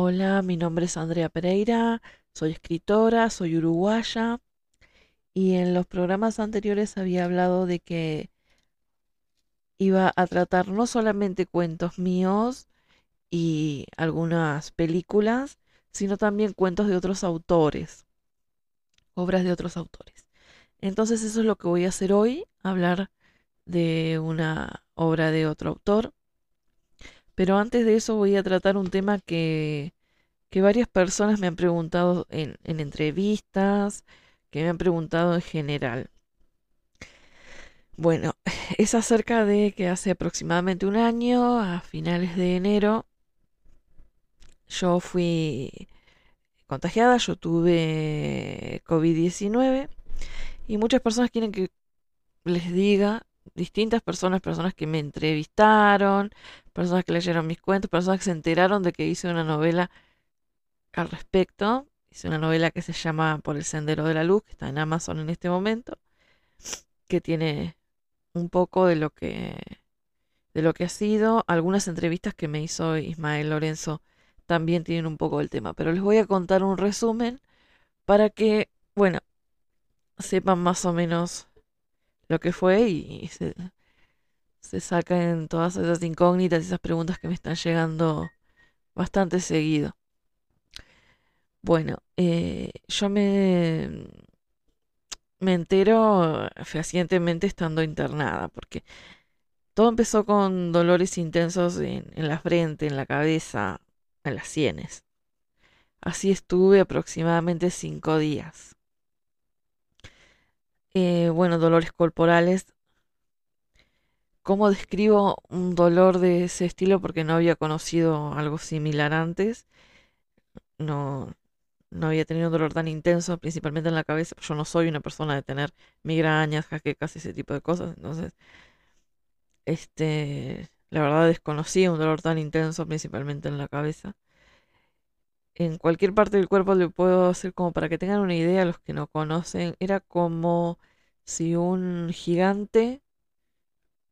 Hola, mi nombre es Andrea Pereira, soy escritora, soy uruguaya y en los programas anteriores había hablado de que iba a tratar no solamente cuentos míos y algunas películas, sino también cuentos de otros autores, obras de otros autores. Entonces eso es lo que voy a hacer hoy, hablar de una obra de otro autor. Pero antes de eso voy a tratar un tema que, que varias personas me han preguntado en, en entrevistas, que me han preguntado en general. Bueno, es acerca de que hace aproximadamente un año, a finales de enero, yo fui contagiada, yo tuve COVID-19 y muchas personas quieren que les diga, distintas personas, personas que me entrevistaron, personas que leyeron mis cuentos, personas que se enteraron de que hice una novela al respecto. Hice una novela que se llama Por el Sendero de la Luz, que está en Amazon en este momento, que tiene un poco de lo que de lo que ha sido. Algunas entrevistas que me hizo Ismael Lorenzo también tienen un poco del tema, pero les voy a contar un resumen para que, bueno, sepan más o menos lo que fue y se, saquen todas esas incógnitas, esas preguntas que me están llegando bastante seguido. Bueno, eh, yo me, me entero fehacientemente estando internada, porque todo empezó con dolores intensos en, en la frente, en la cabeza, en las sienes. Así estuve aproximadamente cinco días. Eh, bueno, dolores corporales. ¿Cómo describo un dolor de ese estilo? Porque no había conocido algo similar antes. No, no había tenido un dolor tan intenso, principalmente en la cabeza. Yo no soy una persona de tener migrañas, jaquecas, ese tipo de cosas. Entonces, este, la verdad desconocía un dolor tan intenso, principalmente en la cabeza. En cualquier parte del cuerpo le puedo hacer como para que tengan una idea los que no conocen. Era como si un gigante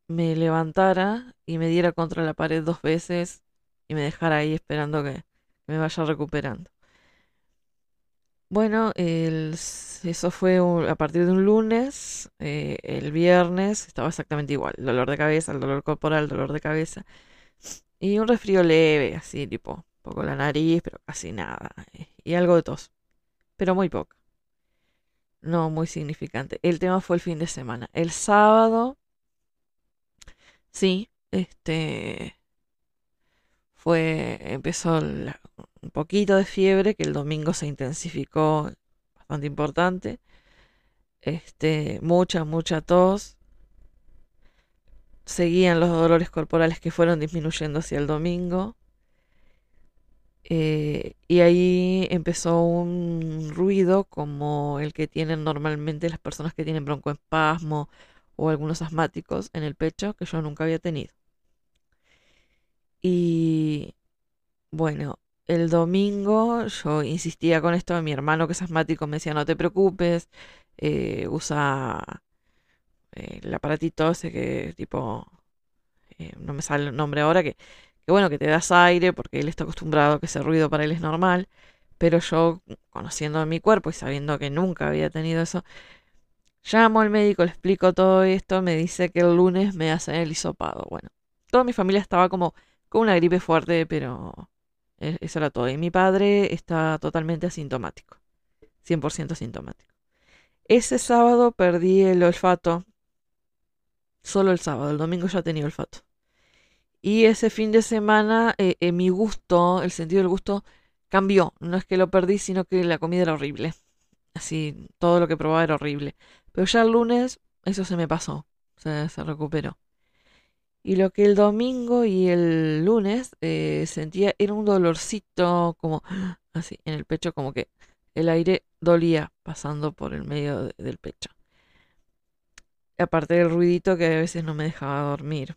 me levantara y me diera contra la pared dos veces y me dejara ahí esperando que me vaya recuperando. Bueno, eso fue a partir de un lunes. eh, el viernes estaba exactamente igual. El dolor de cabeza, el dolor corporal, el dolor de cabeza. Y un resfrío leve, así, tipo, poco la nariz, pero casi nada. eh, Y algo de tos, pero muy poco. No muy significante. El tema fue el fin de semana. El sábado, sí, este, fue, empezó un poquito de fiebre, que el domingo se intensificó bastante importante. Este, mucha, mucha tos. Seguían los dolores corporales que fueron disminuyendo hacia el domingo. Eh, y ahí empezó un ruido como el que tienen normalmente las personas que tienen broncoespasmo o algunos asmáticos en el pecho, que yo nunca había tenido. Y bueno, el domingo yo insistía con esto, mi hermano que es asmático me decía, no te preocupes, eh, usa eh, el aparatito ese que tipo, no me sale el nombre ahora, que, que bueno, que te das aire porque él está acostumbrado a que ese ruido para él es normal, pero yo, conociendo mi cuerpo y sabiendo que nunca había tenido eso, llamo al médico, le explico todo esto, me dice que el lunes me hacen el hisopado. Bueno, toda mi familia estaba como con una gripe fuerte, pero e- eso era todo. Y mi padre está totalmente asintomático, 100% asintomático. Ese sábado perdí el olfato, solo el sábado, el domingo ya tenía olfato. Y ese fin de semana eh, eh, mi gusto, el sentido del gusto cambió. No es que lo perdí, sino que la comida era horrible. Así, todo lo que probaba era horrible. Pero ya el lunes eso se me pasó, se, se recuperó. Y lo que el domingo y el lunes eh, sentía era un dolorcito como así en el pecho, como que el aire dolía pasando por el medio de- del pecho. Aparte del ruidito que a veces no me dejaba dormir.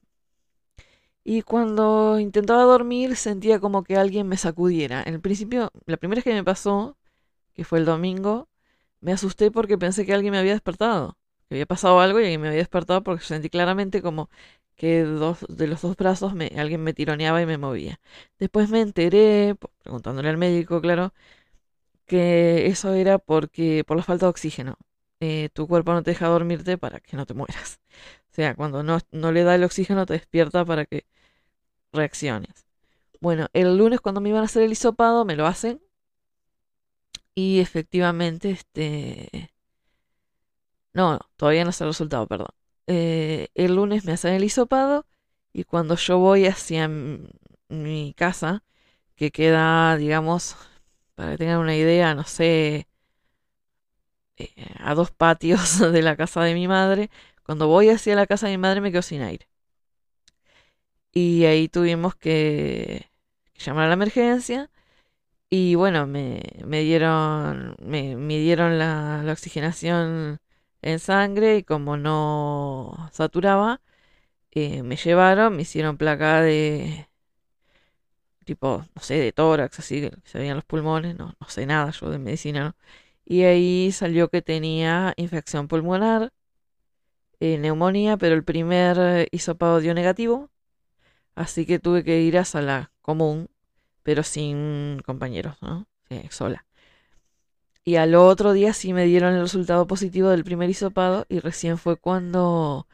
Y cuando intentaba dormir sentía como que alguien me sacudiera. En el principio, la primera vez que me pasó, que fue el domingo, me asusté porque pensé que alguien me había despertado. Que había pasado algo y alguien me había despertado porque sentí claramente como que de los dos brazos me, alguien me tironeaba y me movía. Después me enteré, preguntándole al médico, claro, que eso era porque por la falta de oxígeno. Eh, tu cuerpo no te deja dormirte para que no te mueras. O sea, cuando no le da el oxígeno te despierta para que reacciones. Bueno, el lunes cuando me iban a hacer el hisopado me lo hacen y efectivamente este no, todavía no sé el resultado, perdón. Eh, el lunes me hacen el hisopado y cuando yo voy hacia mi casa, que queda, digamos, para que tengan una idea, no sé, eh, a dos patios de la casa de mi madre, cuando voy hacia la casa de mi madre me quedo sin aire. Y ahí tuvimos que, llamar a la emergencia. Y bueno, me, me dieron, me midieron la, la oxigenación en sangre y como no saturaba, eh, me llevaron, me hicieron placa de tipo, no sé, de tórax, así, que se veían los pulmones, no, no sé nada yo de medicina, ¿no? Y ahí salió que tenía infección pulmonar, eh, neumonía, pero el primer hisopado dio negativo, así que tuve que ir a sala común, pero sin compañeros, ¿no? sola. Y al otro día sí me dieron el resultado positivo del primer hisopado y recién fue cuando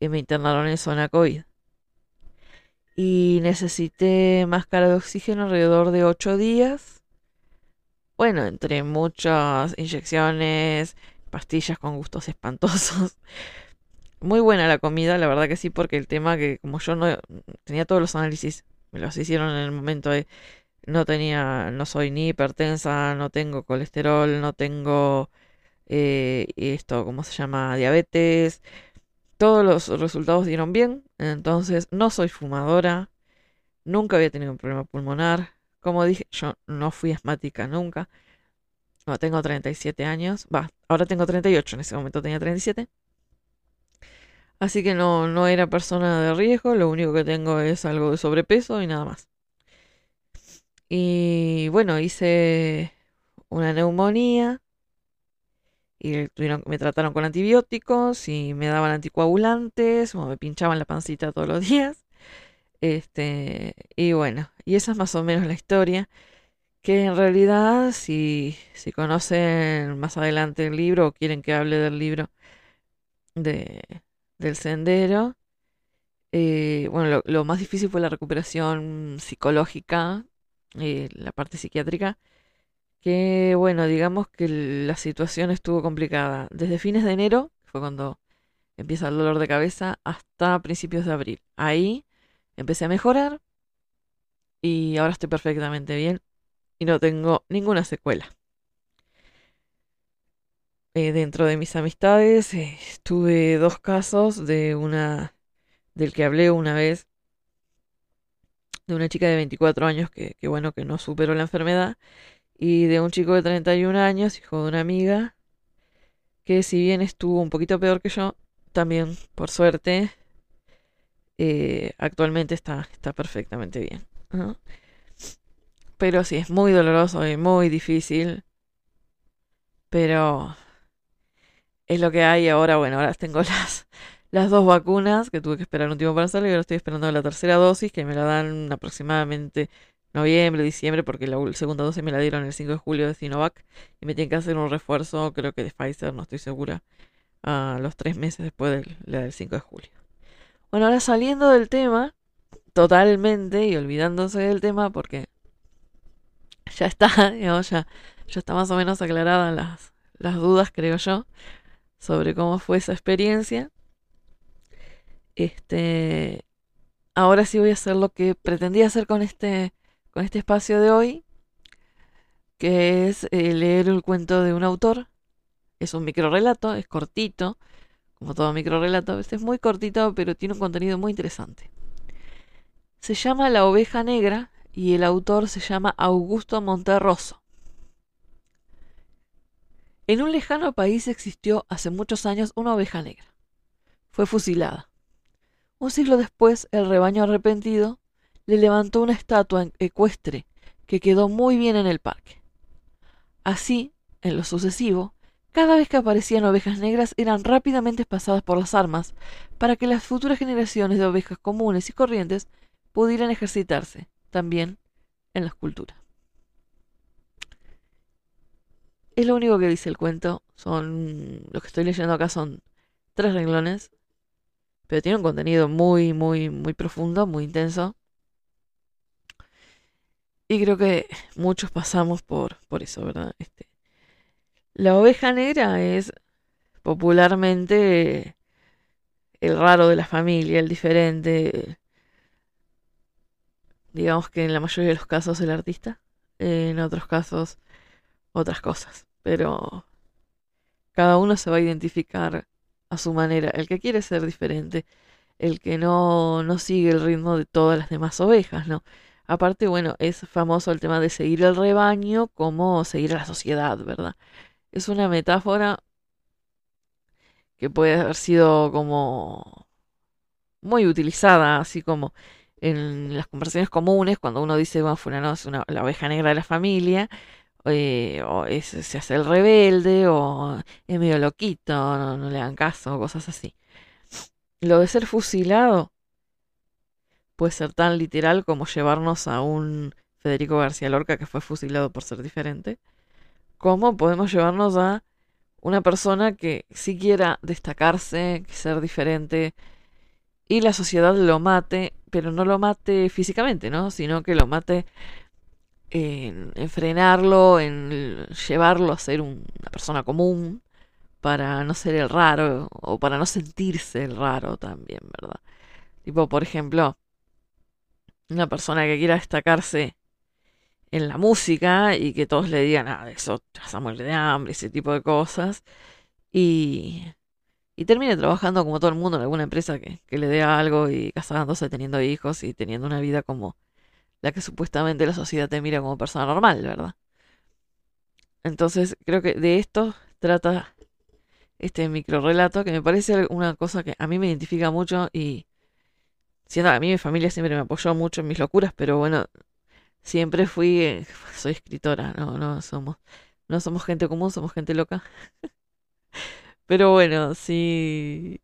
eh, me internaron en zona COVID. Y necesité máscara de oxígeno alrededor de 8 días. Bueno, entre muchas inyecciones, pastillas con gustos espantosos. Muy buena la comida, la verdad que sí, porque el tema que como yo no tenía todos los análisis, me los hicieron en el momento de no tenía, no soy ni hipertensa, no tengo colesterol, no tengo eh, esto, ¿cómo se llama? Diabetes. Todos los resultados dieron bien, entonces no soy fumadora, nunca había tenido un problema pulmonar. Como dije, yo no fui asmática nunca. No, tengo 37 años. Va, ahora tengo 38, en ese momento tenía 37. Así que no, no era persona de riesgo, lo único que tengo es algo de sobrepeso y nada más. Y bueno, hice una neumonía y me trataron con antibióticos y me daban anticoagulantes, o me pinchaban la pancita todos los días. Este, y bueno, y esa es más o menos la historia. Que en realidad, si, si conocen más adelante el libro o quieren que hable del libro de, del sendero, eh, bueno, lo, lo, más difícil fue la recuperación psicológica eh, la parte psiquiátrica, que bueno, digamos que la situación estuvo complicada. Desde fines de enero, que fue cuando empieza el dolor de cabeza, hasta principios de abril. Ahí empecé a mejorar y ahora estoy perfectamente bien y no tengo ninguna secuela. Eh, dentro de mis amistades eh, tuve dos casos de una del que hablé una vez de una chica de 24 años que, bueno, que no superó la enfermedad, y de un chico de 31 años, hijo de una amiga, que si bien estuvo un poquito peor que yo, también, por suerte, eh, actualmente está, está perfectamente bien. Pero sí, es muy doloroso y muy difícil. Pero es lo que hay ahora. Bueno, ahora tengo las, las dos vacunas, que tuve que esperar un tiempo para hacerlo, y ahora estoy esperando la tercera dosis, que me la dan aproximadamente noviembre, diciembre, porque la segunda dosis me la dieron el 5 de julio de Sinovac, y me tienen que hacer un refuerzo, creo que de Pfizer, no estoy segura, a los tres meses después de la del 5 de julio. Bueno, ahora saliendo del tema, totalmente, y olvidándose del tema, porque ya está, digamos, ya, ya está más o menos aclaradas las, las dudas, creo yo, sobre cómo fue esa experiencia. Este, ahora sí voy a hacer lo que pretendía hacer con este, con este espacio de hoy, que es eh, leer el cuento de un autor. Es un microrelato, es cortito, como todo microrelato, este es muy cortito, pero tiene un contenido muy interesante. Se llama La oveja negra y el autor se llama Augusto Monterroso. En un lejano país existió hace muchos años una oveja negra. Fue fusilada. Un siglo después, el rebaño arrepentido le levantó una estatua ecuestre que quedó muy bien en el parque. Así, en lo sucesivo, Cada vez que aparecían ovejas negras eran rápidamente pasadas por las armas para que las futuras generaciones de ovejas comunes y corrientes pudieran ejercitarse también en la escultura. Es lo único que dice el cuento. Son. Lo que estoy leyendo acá son tres renglones. Pero tiene un contenido muy, muy, muy profundo, muy intenso. Y creo que muchos pasamos por, por eso, ¿verdad? Este, la oveja negra es popularmente el raro de la familia, el diferente. Digamos que en la mayoría de los casos el artista. En otros casos otras cosas. Pero cada uno se va a identificar a su manera. El que quiere ser diferente. El que no, no sigue el ritmo de todas las demás ovejas, ¿no? Aparte, bueno, es famoso el tema de seguir el rebaño como seguir a la sociedad, ¿verdad? Es una metáfora que puede haber sido como muy utilizada, así como en las conversaciones comunes, cuando uno dice, bueno, fulano es una, la oveja negra de la familia, eh, o se hace el rebelde, o es medio loquito, no, no le dan caso, cosas así. Lo de ser fusilado puede ser tan literal como llevarnos a un Federico García Lorca que fue fusilado por ser diferente, como podemos llevarnos a una persona que sí quiera destacarse, ser diferente, y la sociedad lo mate, pero no lo mate físicamente, ¿no? Sino que lo mate en, frenarlo, en llevarlo a ser una persona común, para no ser el raro, o para no sentirse el raro también, ¿verdad? Tipo, por ejemplo, una persona que quiera destacarse en la música y que todos le digan, ah, eso te vas a morir de hambre, ese tipo de cosas. Y, y termine trabajando como todo el mundo en alguna empresa que, que le dé algo y casándose, teniendo hijos y teniendo una vida como la que supuestamente la sociedad te mira como persona normal, ¿verdad? Entonces creo que de esto trata este micro relato que me parece una cosa que a mí me identifica mucho y siendo a mí mi familia siempre me apoyó mucho en mis locuras, pero bueno, siempre fui, eh, soy escritora, no, no somos, no somos gente común, somos gente loca. pero bueno, sí,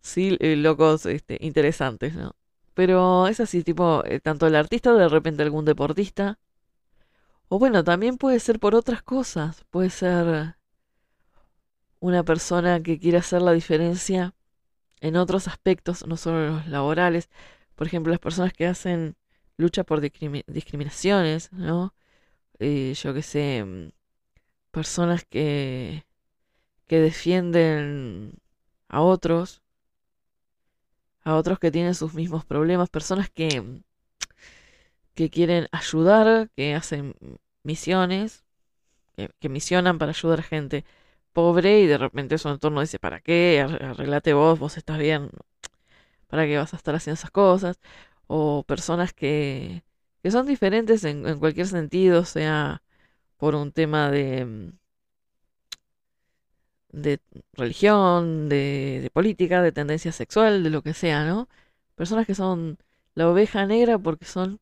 sí, eh, locos, este, interesantes, ¿no? Pero es así, tipo, eh, tanto el artista de repente algún deportista. O bueno, también puede ser por otras cosas. Puede ser una persona que quiere hacer la diferencia en otros aspectos, no solo los laborales. Por ejemplo, las personas que hacen lucha por discriminaciones, ¿no? Eh, yo qué sé, mm, personas que, que defienden a otros, a otros que tienen sus mismos problemas, personas que, que quieren ayudar, que hacen misiones, que, que misionan para ayudar a gente pobre y de repente su entorno dice, ¿para qué? Arreglate vos, vos estás bien, ¿para qué vas a estar haciendo esas cosas? O personas que, que son diferentes en, cualquier sentido, sea por un tema de, de religión, de, de, política, de tendencia sexual, de lo que sea, ¿no? Personas que son la oveja negra porque son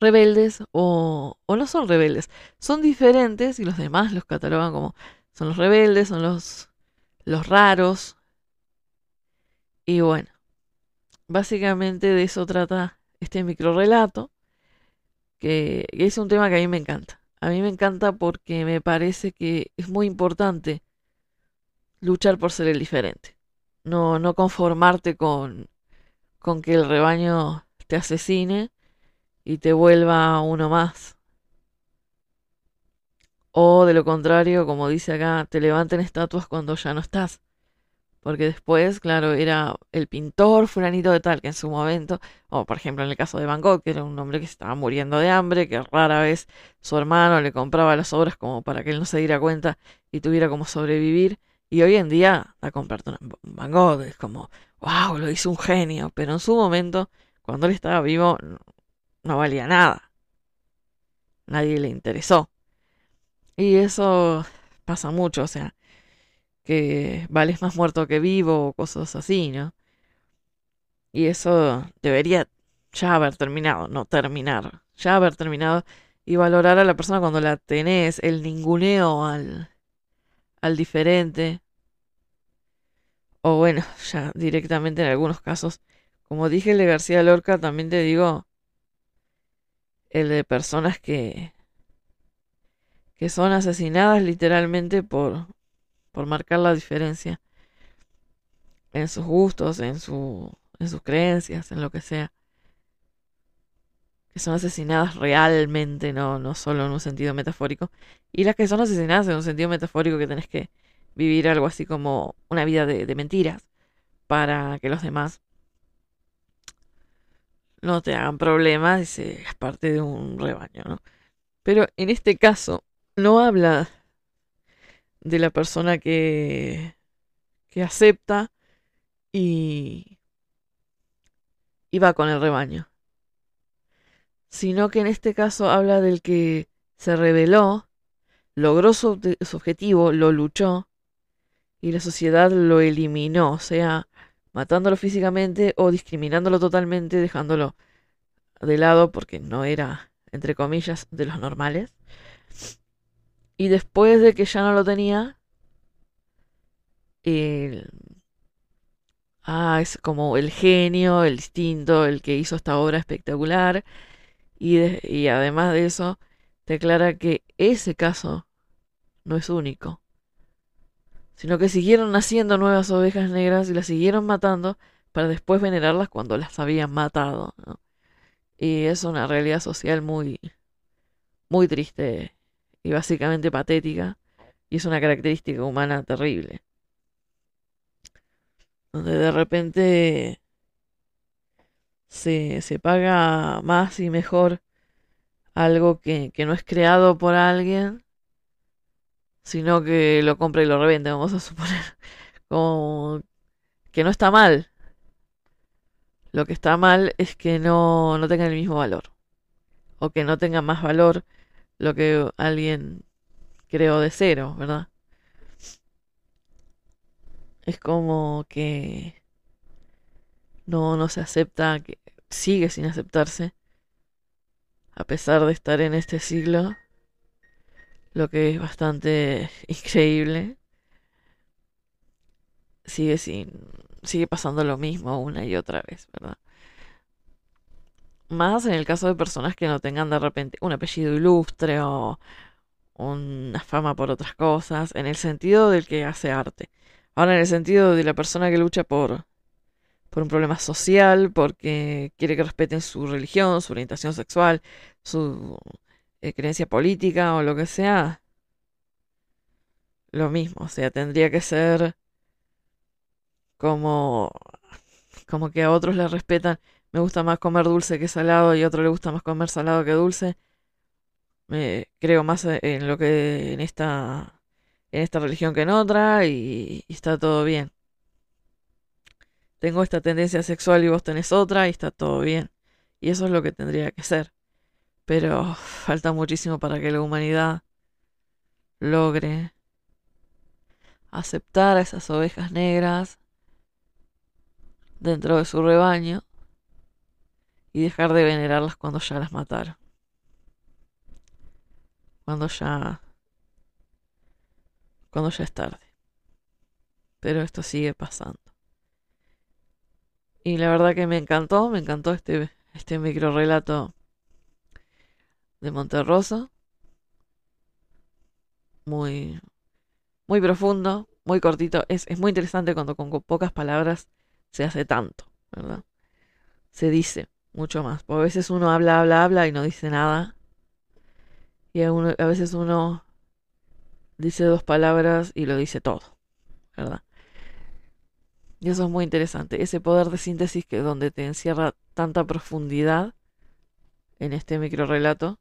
rebeldes o, o no son rebeldes, son diferentes y los demás los catalogan como son los rebeldes, son los, los raros. Y bueno, básicamente de eso trata este micro relato, que, que es un tema que a mí me encanta. A mí me encanta porque me parece que es muy importante luchar por ser el diferente. No, no conformarte con, con que el rebaño te asesine y te vuelva uno más. O de lo contrario, como dice acá, te levanten estatuas cuando ya no estás. Porque después, claro, era el pintor fulanito de tal, que en su momento, o por ejemplo en el caso de Van Gogh, que era un hombre que estaba muriendo de hambre, que rara vez su hermano le compraba las obras como para que él no se diera cuenta y tuviera como sobrevivir. Y hoy en día, a comprarte un Van Gogh es como, wow, lo hizo un genio. Pero en su momento, cuando él estaba vivo, no valía nada. Nadie le interesó. Y eso pasa mucho, o sea, que vales más muerto que vivo o cosas así, ¿no? Y eso debería ya haber terminado, no terminar, ya haber terminado y valorar a la persona cuando la tenés, el ninguneo al, al diferente. O bueno, ya directamente en algunos casos, como dije el de García Lorca, también te digo el de personas que que son asesinadas literalmente por por marcar la diferencia en sus gustos, en su en sus creencias, en lo que sea. Que son asesinadas realmente, no, no solo en un sentido metafórico. Y las que son asesinadas en un sentido metafórico que tenés que vivir algo así como una vida de, de mentiras para que los demás no te hagan problemas seas parte de un rebaño, ¿no? Pero en este caso no habla de la persona que, que acepta y, y va con el rebaño, sino que en este caso habla del que se rebeló, logró su, su objetivo, lo luchó y la sociedad lo eliminó, sea, matándolo físicamente o discriminándolo totalmente, dejándolo de lado porque no era, entre comillas, de los normales. Y después de que ya no lo tenía, el... Ah, es como el genio, el distinto, el que hizo esta obra espectacular. Y, y además de eso, declara que ese caso no es único sino que siguieron naciendo nuevas ovejas negras y las siguieron matando para después venerarlas cuando las habían matado. Y es una realidad social muy, muy triste y básicamente patética, y es una característica humana terrible. Donde de repente se, se paga más y mejor algo que, que no es creado por alguien sino que lo compra y lo revende, vamos a suponer. Como que no está mal. Lo que está mal es que no, no tenga el mismo valor. O que no tenga más valor lo que alguien creó de cero, ¿verdad? Es como que no, no se acepta, que sigue sin aceptarse, a pesar de estar en este siglo lo que es bastante increíble. Sigue sin sigue pasando lo mismo una y otra vez, ¿verdad? Más en el caso de personas que no tengan de repente un apellido ilustre o una fama por otras cosas, en el sentido del que hace arte. Ahora en el sentido de la persona que lucha por por un problema social, porque quiere que respeten su religión, su orientación sexual, su eh, creencia política o lo que sea, lo mismo, o sea, tendría que ser como, como que a otros les respetan, me gusta más comer dulce que salado y a otro le gusta más comer salado que dulce. Me creo más en lo que en esta en esta religión que en otra y, y está todo bien. Tengo esta tendencia sexual y vos tenés otra y está todo bien. Y eso es lo que tendría que ser. Pero falta muchísimo para que la humanidad logre aceptar a esas ovejas negras dentro de su rebaño y dejar de venerarlas cuando ya las mataron. Cuando ya cuando ya es tarde. Pero esto sigue pasando. Y la verdad que me encantó, me encantó este este micro relato de Monterroso. Muy, muy profundo, muy cortito. Es, es muy interesante cuando con pocas palabras se hace tanto, ¿verdad? Se dice mucho más. Porque a veces uno habla, habla, habla y no dice nada. Y a, veces uno dice dos palabras y lo dice todo, ¿verdad? Y eso es muy interesante. Ese poder de síntesis que donde te encierra tanta profundidad en este micro relato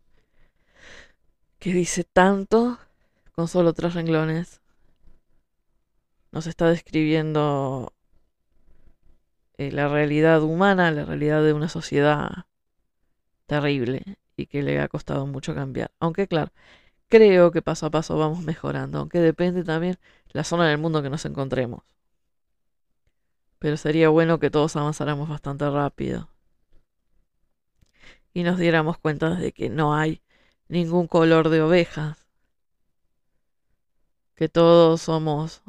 que dice tanto con solo tres renglones. Nos está describiendo eh, la realidad humana, la realidad de una sociedad terrible y que le ha costado mucho cambiar. Aunque claro, creo que paso a paso vamos mejorando, aunque depende también la zona del mundo que nos encontremos. Pero sería bueno que todos avanzáramos bastante rápido y nos diéramos cuenta de que no hay ningún color de ovejas. que todos somos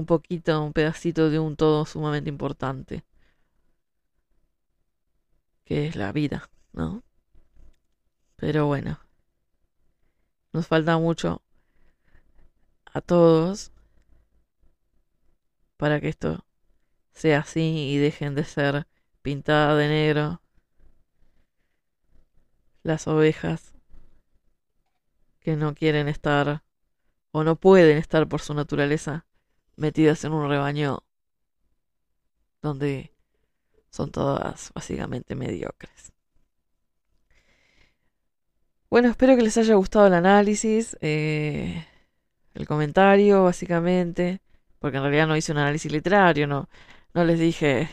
un poquito, un pedacito de un todo sumamente importante, que es la vida, ¿no? Pero bueno, nos falta mucho a todos para que esto sea así y dejen de ser pintada de negro las ovejas que no quieren estar o no pueden estar por su naturaleza metidas en un rebaño donde son todas básicamente mediocres. Bueno, espero que les haya gustado el análisis, eh, el comentario, básicamente, porque en realidad no hice un análisis literario, no, no les dije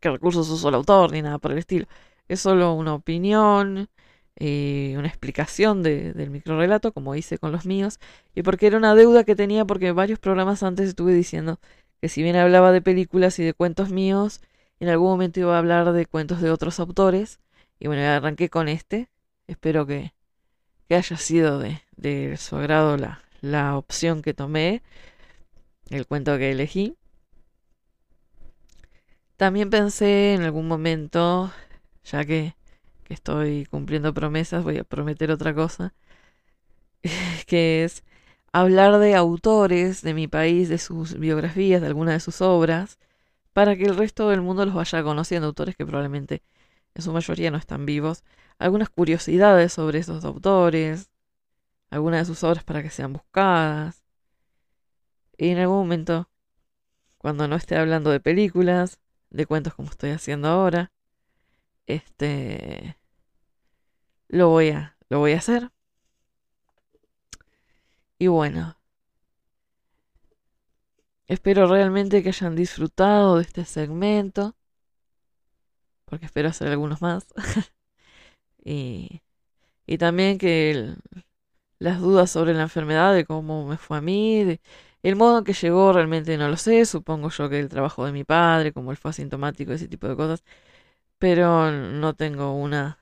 qué recursos usó el autor ni nada por el estilo. Es solo una opinión y una explicación de, del microrelato, como hice con los míos, y porque era una deuda que tenía porque varios programas antes estuve diciendo que si bien hablaba de películas y de cuentos míos, en algún momento iba a hablar de cuentos de otros autores, y bueno, arranqué con este, Espero que, haya sido de, su agrado la, la opción que tomé, el cuento que elegí. También pensé en algún momento, ya que, que, estoy cumpliendo promesas, voy a prometer otra cosa, que es hablar de autores de mi país, de sus biografías, de algunas de sus obras, para que el resto del mundo los vaya conociendo, autores que probablemente en su mayoría no están vivos, algunas curiosidades sobre esos autores, algunas de sus obras para que sean buscadas. Y en algún momento, cuando no esté hablando de películas, de cuentos como estoy haciendo ahora, este lo voy a lo voy a hacer. Y bueno, espero realmente que hayan disfrutado de este segmento, porque espero hacer algunos más. Y, y también que las dudas sobre la enfermedad, de cómo me fue a mí, el modo en que llegó realmente no lo sé, supongo yo que el trabajo de mi padre, como él fue asintomático, ese tipo de cosas, pero no tengo una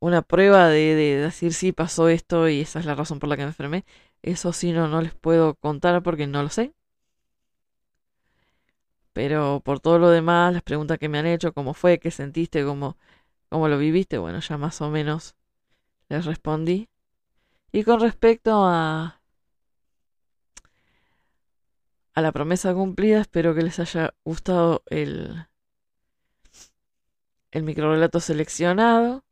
una prueba de, de, decir sí pasó esto y esa es la razón por la que me enfermé. Eso sí no, no les puedo contar porque no lo sé. Pero por todo lo demás, las preguntas que me han hecho, cómo fue, qué sentiste, cómo ¿Cómo lo viviste? Bueno, ya más o menos les respondí. Y con respecto a a la promesa cumplida, espero que les haya gustado el el microrelato seleccionado,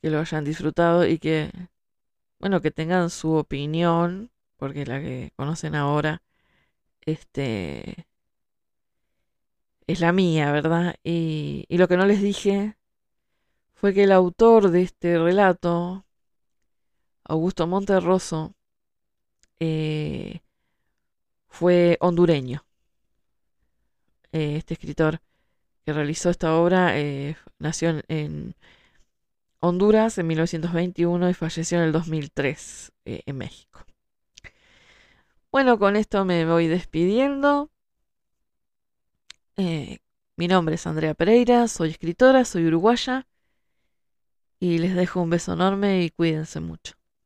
que lo hayan disfrutado y que bueno, que tengan su opinión, porque la que conocen ahora este es la mía, ¿verdad? Y, lo que no les dije fue que el autor de este relato, Augusto Monterroso, eh, fue hondureño. Eh, este escritor que realizó esta obra eh, nació en, Honduras en 1921 y falleció en el 2003 en México. Bueno, con esto me voy despidiendo. Eh, mi nombre es Andrea Pereira, soy escritora, soy uruguaya y les dejo un beso enorme y cuídense mucho.